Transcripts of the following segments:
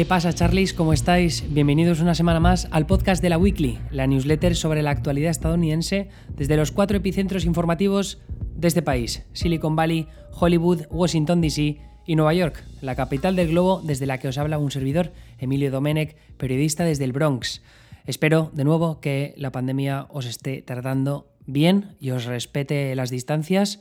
¿Qué pasa, Charlies? ¿Cómo estáis? Bienvenidos una semana más al podcast de la Weekly, la newsletter sobre la actualidad estadounidense desde los cuatro epicentros informativos de este país: Silicon Valley, Hollywood, Washington DC y Nueva York, la capital del globo desde la que os habla un servidor, Emilio Domenech, periodista desde el Bronx. Espero, de nuevo, que la pandemia os esté tratando bien y os respete las distancias.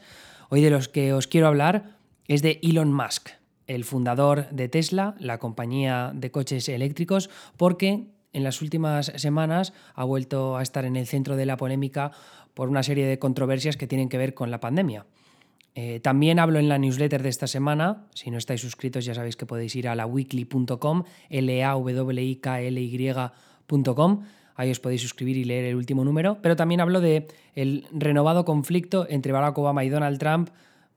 Hoy de los que os quiero hablar es de Elon Musk, el fundador de Tesla, la compañía de coches eléctricos, porque en las últimas semanas ha vuelto a estar en el centro de la polémica por una serie de controversias que tienen que ver con la pandemia. Eh, también hablo en la newsletter de esta semana. Si no estáis suscritos, ya sabéis que podéis ir a la weekly.com, l a w i k l y.com. Ahí os podéis suscribir y leer el último número. Pero también hablo de el renovado conflicto entre Barack Obama y Donald Trump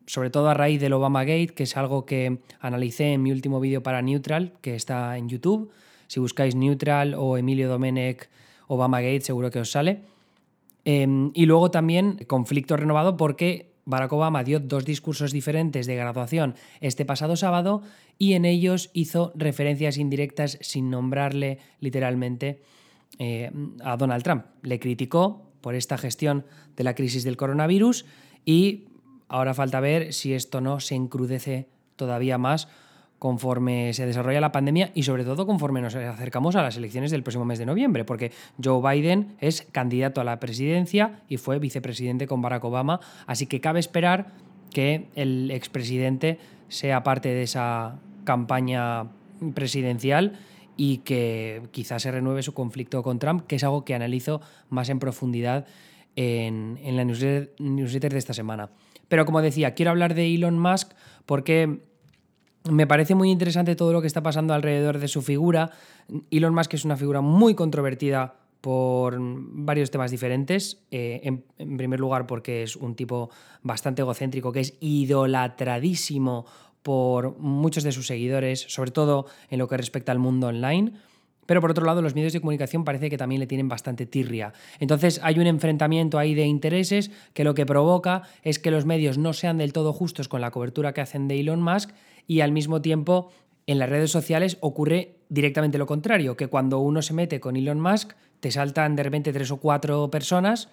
sobre todo a raíz del Obama Gate, que es algo que analicé en mi último vídeo para Neutral, que está en YouTube. Si buscáis Neutral o Emilio Domenech Obama Gate, seguro que os sale. Em, y luego también conflicto renovado porque Barack Obama dio dos discursos diferentes de graduación este pasado sábado y en ellos hizo referencias indirectas sin nombrarle literalmente eh, a Donald Trump. Le criticó por esta gestión de la crisis del coronavirus y Ahora falta ver si esto no se encrudece todavía más conforme se desarrolla la pandemia y sobre todo conforme nos acercamos a las elecciones del próximo mes de noviembre, porque Joe Biden es candidato a la presidencia y fue vicepresidente con Barack Obama, así que cabe esperar que el expresidente sea parte de esa campaña presidencial y que quizás se renueve su conflicto con Trump, que es algo que analizo más en profundidad en, la newsletter de esta semana. Pero como decía, quiero hablar de Elon Musk porque me parece muy interesante todo lo que está pasando alrededor de su figura. Elon Musk es una figura muy controvertida por varios temas diferentes. Eh, en, primer lugar, porque es un tipo bastante egocéntrico, que es idolatradísimo por muchos de sus seguidores, sobre todo en lo que respecta al mundo online. Pero por otro lado, los medios de comunicación parece que también le tienen bastante tirria. Entonces hay un enfrentamiento ahí de intereses que lo que provoca es que los medios no sean del todo justos con la cobertura que hacen de Elon Musk y al mismo tiempo en las redes sociales ocurre directamente lo contrario, que cuando uno se mete con Elon Musk te saltan de repente tres o cuatro personas,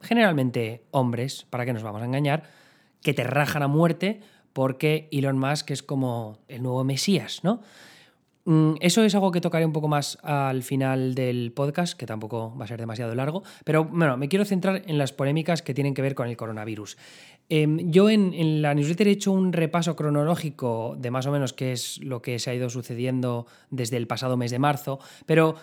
generalmente hombres, para que nos vamos a engañar, que te rajan a muerte porque Elon Musk es como el nuevo Mesías, ¿no? Mm, eso es algo que tocaré un poco más al final del podcast, que tampoco va a ser demasiado largo, pero bueno, me quiero centrar en las polémicas que tienen que ver con el coronavirus. Em, yo en, la newsletter he hecho un repaso cronológico de más o menos qué es lo que se ha ido sucediendo desde el pasado mes de marzo, pero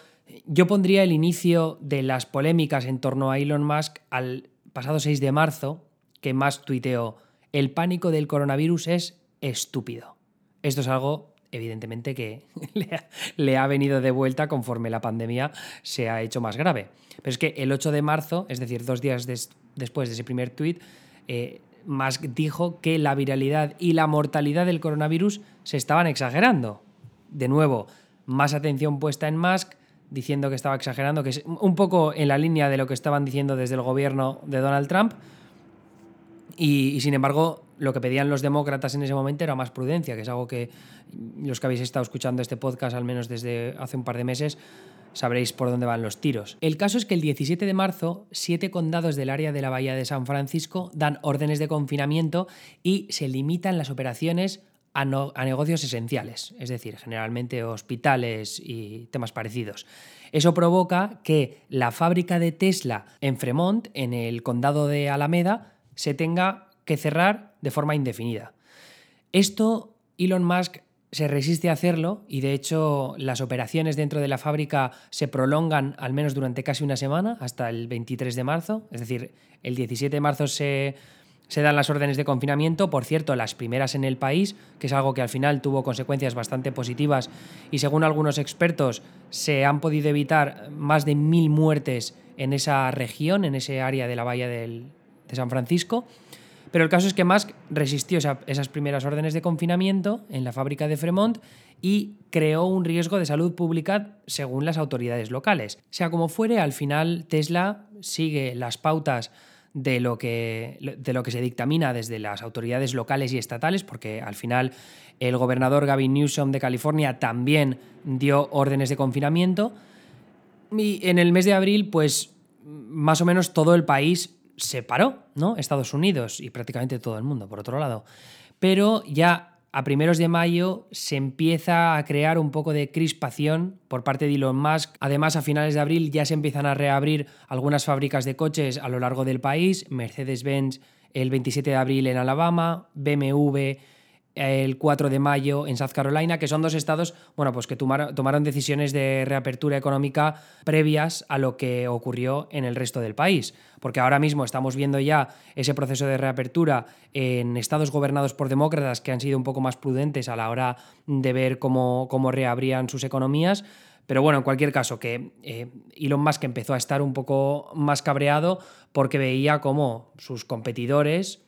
yo pondría el inicio de las polémicas en torno a Elon Musk al pasado 6 de marzo, que más tuiteó, el pánico del coronavirus es estúpido. Esto es algo evidentemente que le ha, venido de vuelta conforme la pandemia se ha hecho más grave. Pero es que el 8 de marzo, es decir, dos días después de ese primer tuit, eh, Musk dijo que la viralidad y la mortalidad del coronavirus se estaban exagerando. De nuevo, más atención puesta en Musk, diciendo que estaba exagerando, que es un poco en la línea de lo que estaban diciendo desde el gobierno de Donald Trump. y sin embargo, lo que pedían los demócratas en ese momento era más prudencia, que es algo que los que habéis estado escuchando este podcast al menos desde hace un par de meses sabréis por dónde van los tiros. El caso es que el 17 de marzo, siete condados del área de la Bahía de San Francisco dan órdenes de confinamiento y se limitan las operaciones a, a, negocios esenciales, es decir, generalmente hospitales y temas parecidos. Eso provoca que la fábrica de Tesla en Fremont, en el condado de Alameda, se tenga que cerrar de forma indefinida. Esto Elon Musk se resiste a hacerlo y de hecho las operaciones dentro de la fábrica se prolongan al menos durante casi una semana, hasta el 23 de marzo, es decir, el 17 de marzo se, dan las órdenes de confinamiento, por cierto, las primeras en el país, que es algo que al final tuvo consecuencias bastante positivas y según algunos expertos se han podido evitar más de mil muertes en esa región, en ese área de la bahía de San Francisco. Pero el caso es que Musk resistió esas primeras órdenes de confinamiento en la fábrica de Fremont y creó un riesgo de salud pública según las autoridades locales. Sea como fuere, al final Tesla sigue las pautas de lo, que, de lo que se dictamina desde las autoridades locales y estatales, porque al final el gobernador Gavin Newsom de California también dio órdenes de confinamiento. Y en el mes de abril, pues más o menos todo el país se paró, ¿no? Estados Unidos y prácticamente todo el mundo, por otro lado. Pero ya a primeros de mayo se empieza a crear un poco de crispación por parte de Elon Musk. Además, a finales de abril ya se empiezan a reabrir algunas fábricas de coches a lo largo del país. Mercedes-Benz el 27 de abril en Alabama, BMW el 4 de mayo en South Carolina, que son dos estados bueno, pues que tomaron, decisiones de reapertura económica previas a lo que ocurrió en el resto del país. Porque ahora mismo estamos viendo ya ese proceso de reapertura en estados gobernados por demócratas que han sido un poco más prudentes a la hora de ver cómo, cómo reabrían sus economías. Pero bueno, en cualquier caso, que eh, Elon Musk empezó a estar un poco más cabreado porque veía cómo sus competidores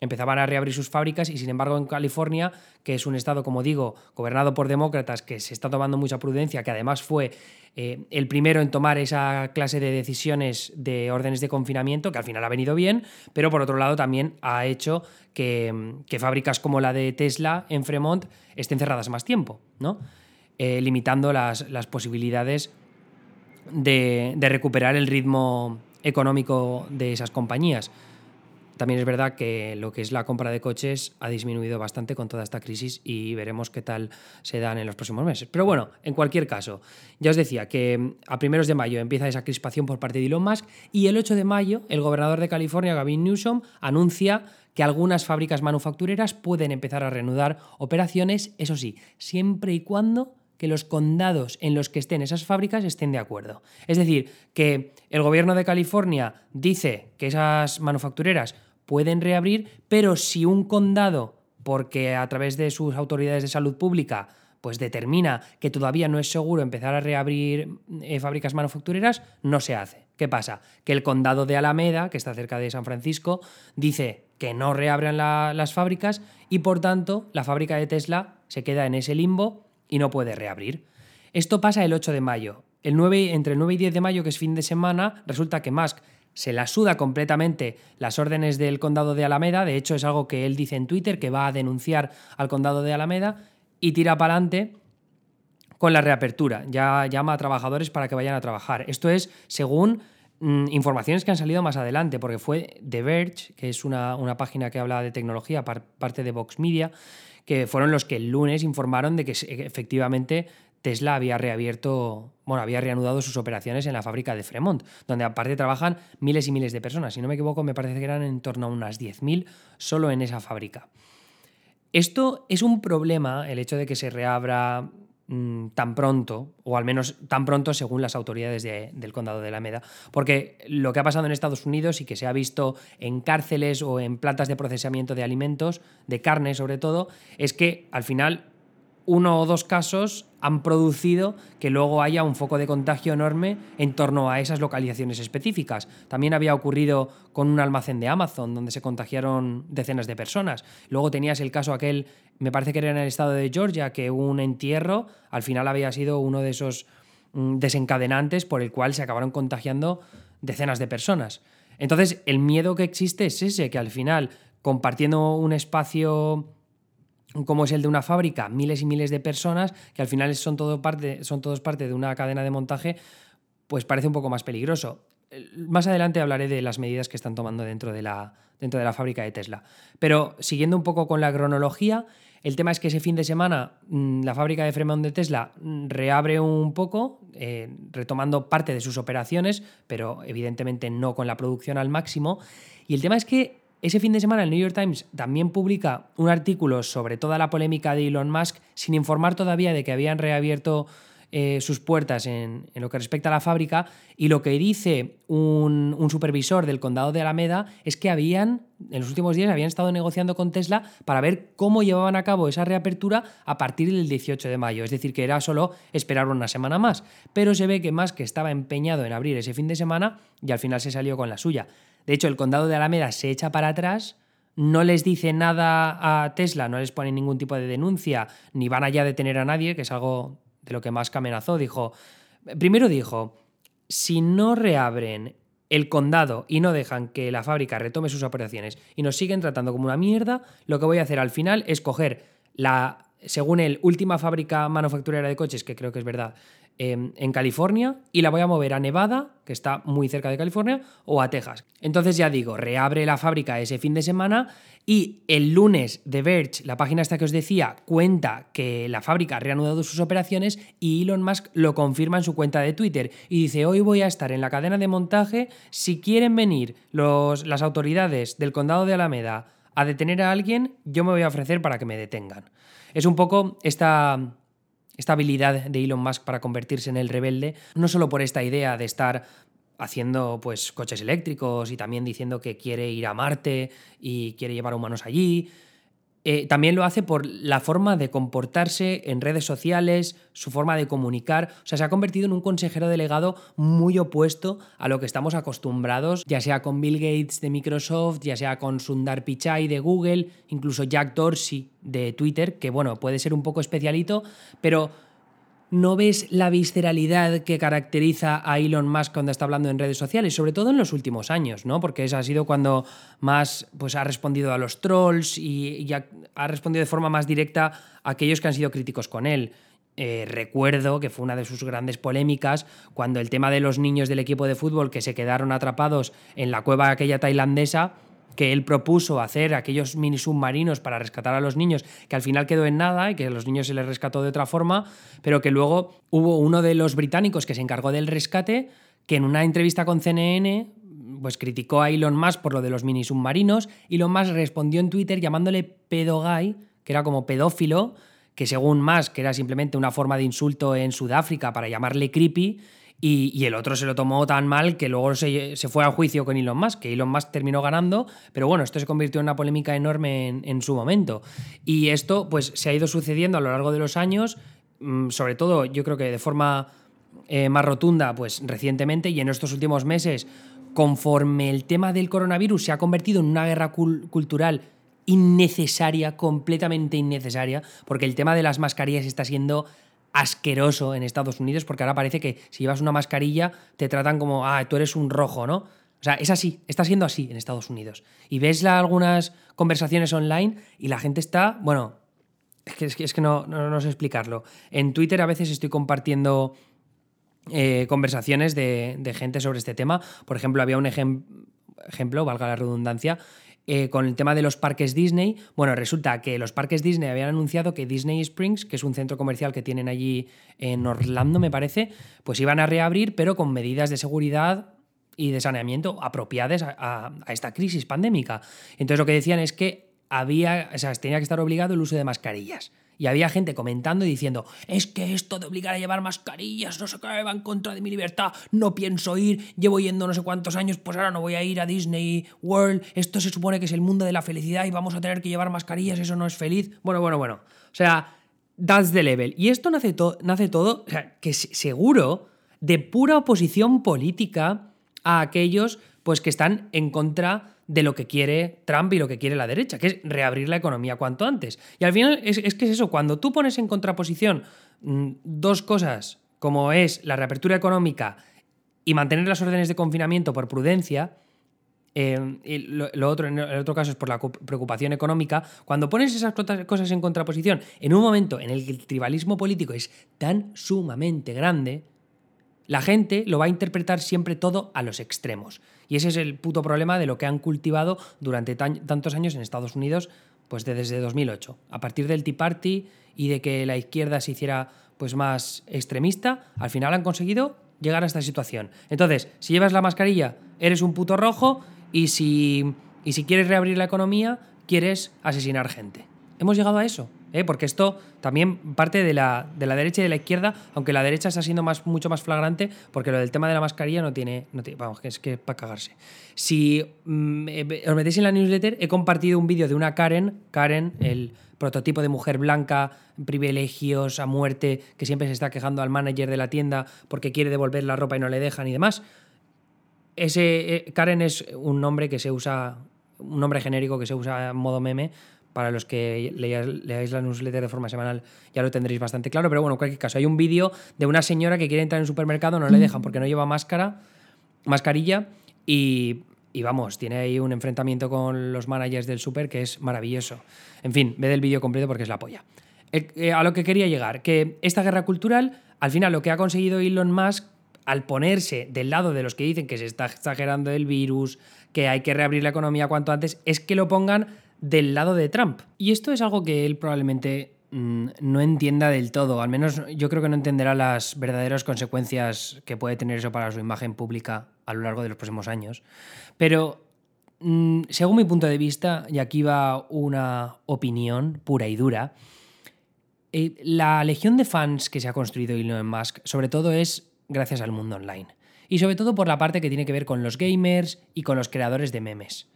empezaban a reabrir sus fábricas y sin embargo en California, que es un estado, como digo, gobernado por demócratas, que se está tomando mucha prudencia, que además fue eh, el primero en tomar esa clase de decisiones de órdenes de confinamiento, que al final ha venido bien, pero por otro lado también ha hecho que, fábricas como la de Tesla en Fremont estén cerradas más tiempo, ¿no? Eh, limitando las, posibilidades de recuperar el ritmo económico de esas compañías. También es verdad que lo que es la compra de coches ha disminuido bastante con toda esta crisis y veremos qué tal se dan en los próximos meses. Pero bueno, en cualquier caso, ya os decía que a primeros de mayo empieza esa crispación por parte de Elon Musk y el 8 de mayo el gobernador de California, Gavin Newsom, anuncia que algunas fábricas manufactureras pueden empezar a reanudar operaciones, eso sí, siempre y cuando que los condados en los que estén esas fábricas estén de acuerdo. Es decir, que el gobierno de California dice que esas manufactureras pueden reabrir, pero si un condado, porque a través de sus autoridades de salud pública, pues determina que todavía no es seguro empezar a reabrir eh, fábricas manufactureras, no se hace. ¿Qué pasa? Que el condado de Alameda, que está cerca de San Francisco, dice que no reabran las fábricas y por tanto la fábrica de Tesla se queda en ese limbo y no puede reabrir. Esto pasa el 8 de mayo. El 9, entre el 9 y 10 de mayo, que es fin de semana, resulta que Musk se la suda completamente las órdenes del condado de Alameda, de hecho es algo que él dice en Twitter, que va a denunciar al condado de Alameda, y tira para adelante con la reapertura, ya llama a trabajadores para que vayan a trabajar. Esto es según mm, informaciones que han salido más adelante, porque fue The Verge, que es una, una página que habla de tecnología, parte de Vox Media, que fueron los que el lunes informaron de que efectivamente Tesla había reabierto, bueno, había reanudado sus operaciones en la fábrica de Fremont, donde aparte trabajan miles y miles de personas. Si no me equivoco, me parece que eran en torno a unas 10.000 solo en esa fábrica. Esto es un problema, el hecho de que se reabra mm, tan pronto, o al menos tan pronto según las autoridades del condado de Alameda, porque lo que ha pasado en Estados Unidos y que se ha visto en cárceles o en plantas de procesamiento de alimentos, de carne sobre todo, es que al final uno o dos casos han producido que luego haya un foco de contagio enorme en torno a esas localizaciones específicas. También había ocurrido con un almacén de Amazon, donde se contagiaron decenas de personas. Luego tenías el caso aquel, me parece que era en el estado de Georgia, que un entierro al final había sido uno de esos mm, desencadenantes por el cual se acabaron contagiando decenas de personas. Entonces, el miedo que existe es ese, que al final, compartiendo un espacio como es el de una fábrica, miles y miles de personas, que al final son, todo parte, son todos parte de una cadena de montaje, pues parece un poco más peligroso. Más adelante hablaré de las medidas que están tomando dentro de la, dentro de la fábrica de Tesla. Pero siguiendo un poco con la cronología, el tema es que ese fin de semana mm, la fábrica de Fremont de Tesla mm, reabre un poco, eh, retomando parte de sus operaciones, pero evidentemente no con la producción al máximo. Y el tema es que ese fin de semana el New York Times también publica un artículo sobre toda la polémica de Elon Musk sin informar todavía de que habían reabierto eh, sus puertas en, lo que respecta a la fábrica y lo que dice un, supervisor del condado de Alameda es que habían, en los últimos días, habían estado negociando con Tesla para ver cómo llevaban a cabo esa reapertura a partir del 18 de mayo. Es decir, que era solo esperar una semana más. Pero se ve que Musk estaba empeñado en abrir ese fin de semana y al final se salió con la suya. De hecho, el condado de Alameda se echa para atrás, no les dice nada a Tesla, no les pone ningún tipo de denuncia, ni van allá a detener a nadie, que es algo de lo que más amenazó. Dijo, primero dijo, si no reabren el condado y no dejan que la fábrica retome sus operaciones y nos siguen tratando como una mierda, lo que voy a hacer al final es coger la, según el última fábrica manufacturera de coches, que creo que es verdad, em, en California y la voy a mover a Nevada, que está muy cerca de California, o a Texas. Entonces ya digo, reabre la fábrica ese fin de semana y el lunes The Verge, la página esta que os decía, cuenta que la fábrica ha reanudado sus operaciones y Elon Musk lo confirma en su cuenta de Twitter y dice, hoy voy a estar en la cadena de montaje, si quieren venir los, las autoridades del condado de Alameda a detener a alguien, yo me voy a ofrecer para que me detengan. Es un poco esta, esta habilidad de Elon Musk para convertirse en el rebelde, no solo por esta idea de estar haciendo pues coches eléctricos y también diciendo que quiere ir a Marte y quiere llevar humanos allí. Eh, también lo hace por la forma de comportarse en redes sociales, su forma de comunicar. O sea, se ha convertido en un consejero delegado muy opuesto a lo que estamos acostumbrados, ya sea con Bill Gates de Microsoft, ya sea con Sundar Pichai de Google, incluso Jack Dorsey de Twitter, que bueno, puede ser un poco especialito, pero no ves la visceralidad que caracteriza a Elon Musk cuando está hablando en redes sociales, sobre todo en los últimos años, ¿no? Porque ese ha sido cuando más pues, ha respondido a los trolls y, ha, respondido de forma más directa a aquellos que han sido críticos con él. Eh, recuerdo que fue una de sus grandes polémicas cuando el tema de los niños del equipo de fútbol que se quedaron atrapados en la cueva aquella tailandesa que él propuso hacer aquellos mini submarinos para rescatar a los niños, que al final quedó en nada y que a los niños se les rescató de otra forma, pero que luego hubo uno de los británicos que se encargó del rescate, que en una entrevista con CNN pues criticó a Elon Musk por lo de los mini submarinos. Elon Musk respondió en Twitter llamándole pedogay, que era como pedófilo, que según Musk era simplemente una forma de insulto en Sudáfrica para llamarle creepy, y, el otro se lo tomó tan mal que luego se, fue a juicio con Elon Musk, que Elon Musk terminó ganando, pero bueno, esto se convirtió en una polémica enorme en, su momento. Y esto pues se ha ido sucediendo a lo largo de los años, mm, sobre todo yo creo que de forma eh, más rotunda pues recientemente y en estos últimos meses, conforme el tema del coronavirus se ha convertido en una guerra cultural innecesaria, completamente innecesaria, porque el tema de las mascarillas está siendo asqueroso en Estados Unidos, porque ahora parece que si llevas una mascarilla te tratan como, ah, tú eres un rojo, ¿no? O sea, es así, está siendo así en Estados Unidos. Y ves algunas conversaciones online y la gente está, bueno, es que, es que, no, no, sé explicarlo. En Twitter a veces estoy compartiendo eh, conversaciones de, de, gente sobre este tema. Por ejemplo, había un ejemplo, valga la redundancia, eh, con el tema de los parques Disney. Bueno, resulta que los parques Disney habían anunciado que Disney Springs, que es un centro comercial que tienen allí en Orlando, me parece, pues iban a reabrir, pero con medidas de seguridad y de saneamiento apropiadas a, a esta crisis pandémica. Entonces lo que decían es que había, o sea, tenía que estar obligado el uso de mascarillas. Y había gente comentando y diciendo, es que esto de obligar a llevar mascarillas, no sé qué, va en contra de mi libertad, no pienso ir, llevo yendo no sé cuántos años, pues ahora no voy a ir a Disney World, esto se supone que es el mundo de la felicidad y vamos a tener que llevar mascarillas, eso no es feliz. Bueno, bueno, bueno. O sea, that's the level. Y esto nace, nace todo, o sea, que seguro, de pura oposición política a aquellos pues que están en contra de lo que quiere Trump y lo que quiere la derecha, que es reabrir la economía cuanto antes. Y al final es, que es eso, cuando tú pones en contraposición mm, dos cosas, como es la reapertura económica y mantener las órdenes de confinamiento por prudencia, eh, y lo, otro, en el otro caso es por la preocupación económica, cuando pones esas cosas en contraposición en un momento en el que el tribalismo político es tan sumamente grande, la gente lo va a interpretar siempre todo a los extremos. Y ese es el puto problema de lo que han cultivado durante tantos años en Estados Unidos, pues desde 2008. A partir del Tea Party y de que la izquierda se hiciera pues más extremista, al final han conseguido llegar a esta situación. Entonces, si llevas la mascarilla, eres un puto rojo y si, y si quieres reabrir la economía, quieres asesinar gente. Hemos llegado a eso. ¿Eh? porque esto también parte de la, de la, derecha y de la izquierda, aunque la derecha está siendo más, mucho más flagrante, porque lo del tema de la mascarilla no tiene, vamos, que es que para cagarse. Si mm, eh, os metéis en la newsletter, he compartido un vídeo de una Karen, Karen, el prototipo de mujer blanca, privilegios a muerte, que siempre se está quejando al manager de la tienda porque quiere devolver la ropa y no le dejan y demás. Ese, eh, Karen es un nombre que se usa, un nombre genérico que se usa en modo meme para los que leáis la newsletter de forma semanal ya lo tendréis bastante claro, pero bueno, en cualquier caso, hay un vídeo de una señora que quiere entrar en un supermercado, no le dejan porque no lleva máscara, mascarilla, y, vamos, tiene ahí un enfrentamiento con los managers del super que es maravilloso. En fin, ve el vídeo completo porque es la polla. Eh, a lo que quería llegar, que esta guerra cultural, al final lo que ha conseguido Elon Musk al ponerse del lado de los que dicen que se está exagerando el virus, que hay que reabrir la economía cuanto antes, es que lo pongan del lado de Trump. Y esto es algo que él probablemente mm, no entienda del todo, al menos yo creo que no entenderá las verdaderas consecuencias que puede tener eso para su imagen pública a lo largo de los próximos años. Pero mm, según mi punto de vista, y aquí va una opinión pura y dura, eh, la legión de fans que se ha construido Elon Musk sobre todo es gracias al mundo online. Y sobre todo por la parte que tiene que ver con los gamers y con los creadores de memes.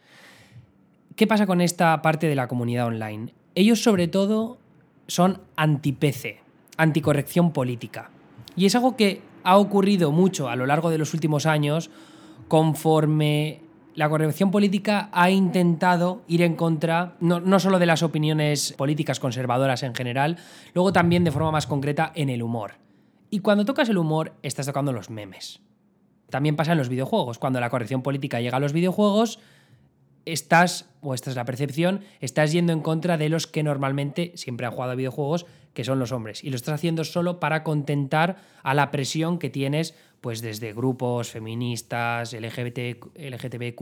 ¿Qué pasa con esta parte de la comunidad online? Ellos sobre todo son anti-PC, anticorrección política. Y es algo que ha ocurrido mucho a lo largo de los últimos años conforme la corrección política ha intentado ir en contra no, no, solo de las opiniones políticas conservadoras en general, luego también de forma más concreta en el humor. Y cuando tocas el humor, estás tocando los memes. También pasa en los videojuegos. Cuando la corrección política llega a los videojuegos, estás, o esta es la percepción, estás yendo en contra de los que normalmente siempre han jugado a videojuegos, que son los hombres. Y lo estás haciendo solo para contentar a la presión que tienes, pues desde grupos feministas, LGBT, LGTBQ,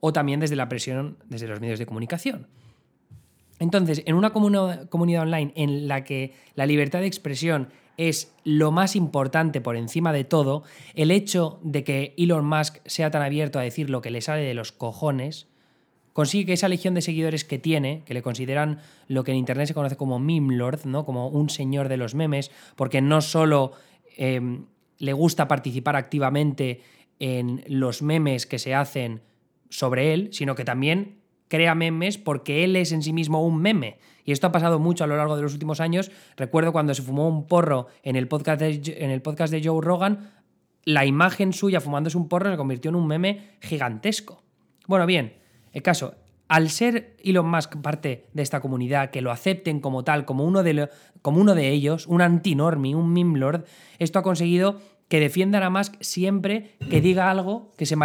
o también desde la presión desde los medios de comunicación. Entonces, en una comunidad online en la que la libertad de expresión es lo más importante por encima de todo, el hecho de que Elon Musk sea tan abierto a decir lo que le sale de los cojones, consigue que esa legión de seguidores que tiene, que le consideran lo que en Internet se conoce como meme lord, ¿no? como un señor de los memes, porque no solo em, le gusta participar activamente en los memes que se hacen sobre él, sino que también crea memes porque él es en sí mismo un meme. Y esto ha pasado mucho a lo largo de los últimos años. Recuerdo cuando se fumó un porro en el podcast de, en el podcast de Joe Rogan, la imagen suya fumándose un porro se convirtió en un meme gigantesco. Bueno, bien, el caso, al ser Elon Musk parte de esta comunidad, que lo acepten como tal, como uno de, como uno de ellos, un antinormi, un meme lord, esto ha conseguido que defiendan a Musk siempre que diga algo que se,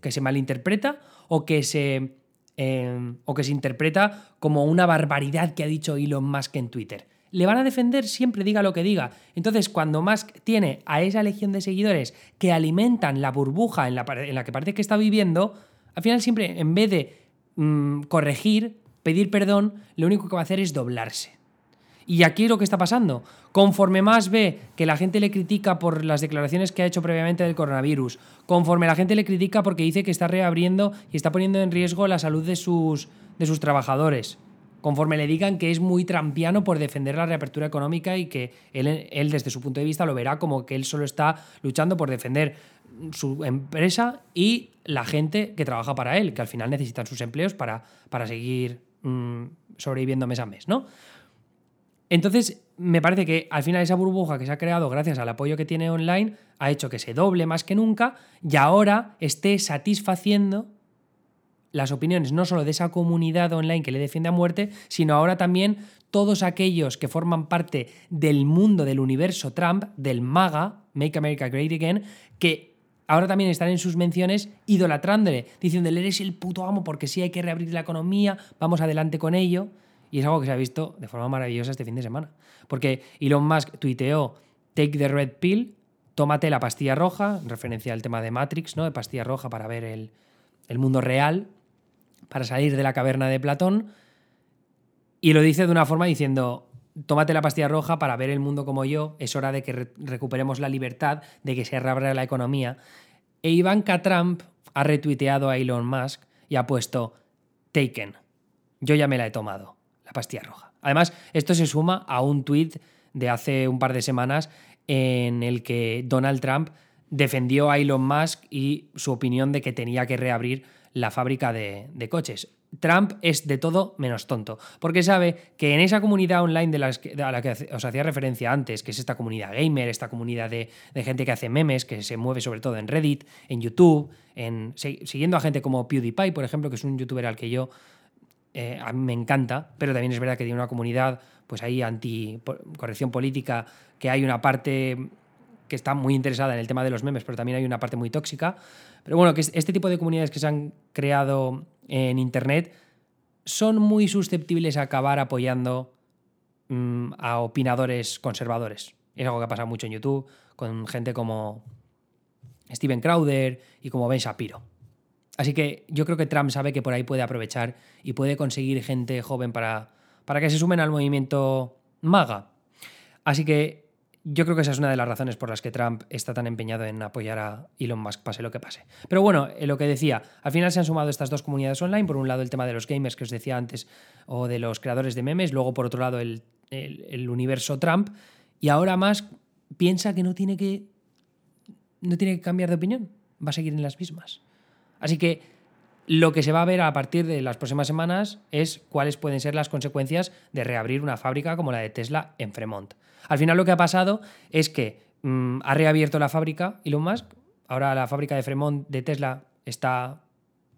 que se malinterpreta o que se Em, o que se interpreta como una barbaridad que ha dicho Elon Musk en Twitter. Le van a defender siempre diga lo que diga. Entonces, cuando Musk tiene a esa legión de seguidores que alimentan la burbuja en la, en la que parece que está viviendo, al final siempre, en vez de mm, corregir, pedir perdón, lo único que va a hacer es doblarse. Y aquí lo que está pasando. Conforme más ve que la gente le critica por las declaraciones que ha hecho previamente del coronavirus, conforme la gente le critica porque dice que está reabriendo y está poniendo en riesgo la salud de sus, de sus trabajadores, conforme le digan que es muy trampiano por defender la reapertura económica y que él, él desde su punto de vista lo verá como que él solo está luchando por defender su empresa y la gente que trabaja para él, que al final necesitan sus empleos para, para seguir mm, sobreviviendo mes a mes, ¿no? Entonces, me parece que al final esa burbuja que se ha creado gracias al apoyo que tiene online ha hecho que se doble más que nunca y ahora esté satisfaciendo las opiniones no solo de esa comunidad online que le defiende a muerte, sino ahora también todos aquellos que forman parte del mundo del universo Trump, del MAGA, Make America Great Again, que ahora también están en sus menciones idolatrándole, diciéndole eres el puto amo porque sí hay que reabrir la economía, vamos adelante con ello. Y es algo que se ha visto de forma maravillosa este fin de semana. Porque Elon Musk tuiteó Take the Red Pill, tómate la pastilla roja, en referencia al tema de Matrix, ¿no? De pastilla roja para ver el, el mundo real, para salir de la caverna de Platón. Y lo dice de una forma diciendo, tómate la pastilla roja para ver el mundo como yo, es hora de que recuperemos la libertad, de que se reabra la economía. E Ivanka Trump ha retuiteado a Elon Musk y ha puesto Taken. Yo ya me la he tomado pastilla roja. Además, esto se suma a un tuit de hace un par de semanas en el que Donald Trump defendió a Elon Musk y su opinión de que tenía que reabrir la fábrica de, coches. Trump es de todo menos tonto, porque sabe que en esa comunidad online de, a la que os hacía referencia antes, que es esta comunidad gamer, esta comunidad de, gente que hace memes, que se mueve sobre todo en Reddit, en YouTube, en, siguiendo a gente como PewDiePie, por ejemplo, que es un youtuber al que yo eh, a mí me encanta, pero también es verdad que tiene una comunidad, pues ahí anti corrección política, que hay una parte que está muy interesada en el tema de los memes, pero también hay una parte muy tóxica. Pero bueno, que este tipo de comunidades que se han creado en Internet son muy susceptibles a acabar apoyando mm, a opinadores conservadores. Es algo que ha pasado mucho en YouTube con gente como Steven Crowder y como Ben Shapiro. Así que yo creo que Trump sabe que por ahí puede aprovechar y puede conseguir gente joven para, para que se sumen al movimiento MAGA. Así que yo creo que esa es una de las razones por las que Trump está tan empeñado en apoyar a Elon Musk, pase lo que pase. Pero bueno, lo que decía, al final se han sumado estas dos comunidades online. Por un lado, el tema de los gamers que os decía antes, o de los creadores de memes. Luego, por otro lado, el, el universo Trump. Y ahora más piensa que no tiene que. No tiene que cambiar de opinión. Va a seguir en las mismas. Así que lo que se va a ver a partir de las próximas semanas es cuáles pueden ser las consecuencias de reabrir una fábrica como la de Tesla en Fremont. Al final lo que ha pasado es que mm, ha reabierto la fábrica Elon Musk, ahora la fábrica de Fremont de Tesla está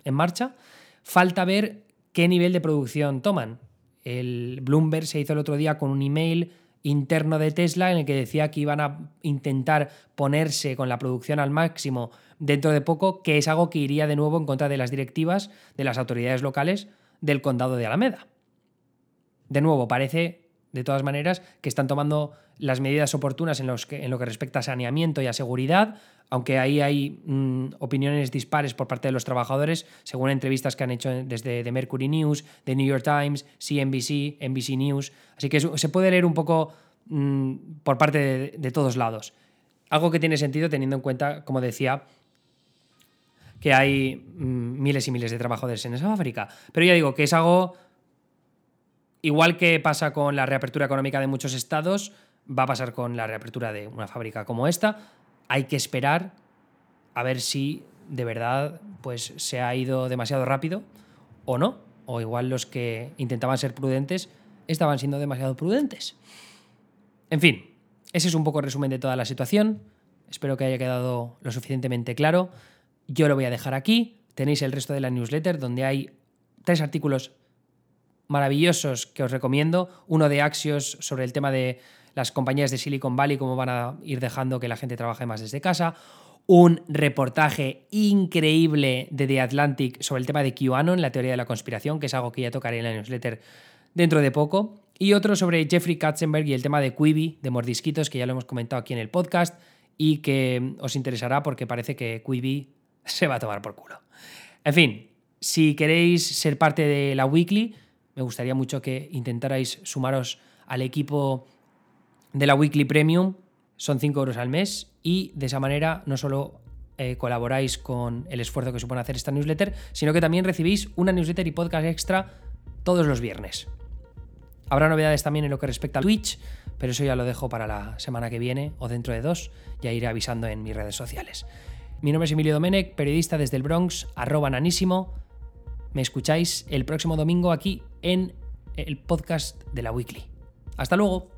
en marcha, falta ver qué nivel de producción toman. El Bloomberg se hizo el otro día con un email interno de Tesla en el que decía que iban a intentar ponerse con la producción al máximo dentro de poco, que es algo que iría de nuevo en contra de las directivas de las autoridades locales del condado de Alameda. De nuevo, parece, de todas maneras, que están tomando las medidas oportunas en, los en lo que respecta a saneamiento y a seguridad, aunque ahí hay mm, opiniones dispares por parte de los trabajadores, según entrevistas que han hecho desde The Mercury News, The New York Times, CNBC, NBC News. Así que se puede leer un poco mm, por parte de todos lados. Algo que tiene sentido teniendo en cuenta, como decía, que hay mm, miles y miles de trabajadores en esa fábrica. Pero ya digo que es algo, igual que pasa con la reapertura económica de muchos estados, va a pasar con la reapertura de una fábrica como esta. Hay que esperar a ver si de verdad pues, se ha ido demasiado rápido o no. O igual los que intentaban ser prudentes estaban siendo demasiado prudentes. En fin, ese es un poco el resumen de toda la situación. Espero que haya quedado lo suficientemente claro. Yo lo voy a dejar aquí. Tenéis el resto de la newsletter donde hay tres artículos maravillosos que os recomiendo. Uno de Axios sobre el tema de las compañías de Silicon Valley, cómo van a ir dejando que la gente trabaje más desde casa. Un reportaje increíble de The Atlantic sobre el tema de QAnon, la teoría de la conspiración, que es algo que ya tocaré en la newsletter dentro de poco. Y otro sobre Jeffrey Katzenberg y el tema de Quibi, de mordisquitos, que ya lo hemos comentado aquí en el podcast y que os interesará porque parece que Quibi se va a tomar por culo. En fin, si queréis ser parte de la weekly, me gustaría mucho que intentarais sumaros al equipo de la weekly premium. Son 5 euros al mes y de esa manera no solo eh, colaboráis con el esfuerzo que supone hacer esta newsletter, sino que también recibís una newsletter y podcast extra todos los viernes. Habrá novedades también en lo que respecta a Twitch, pero eso ya lo dejo para la semana que viene o dentro de dos, ya iré avisando en mis redes sociales. Mi nombre es Emilio Domenech, periodista desde el Bronx, arroba nanísimo. Me escucháis el próximo domingo aquí en el podcast de la Weekly. Hasta luego.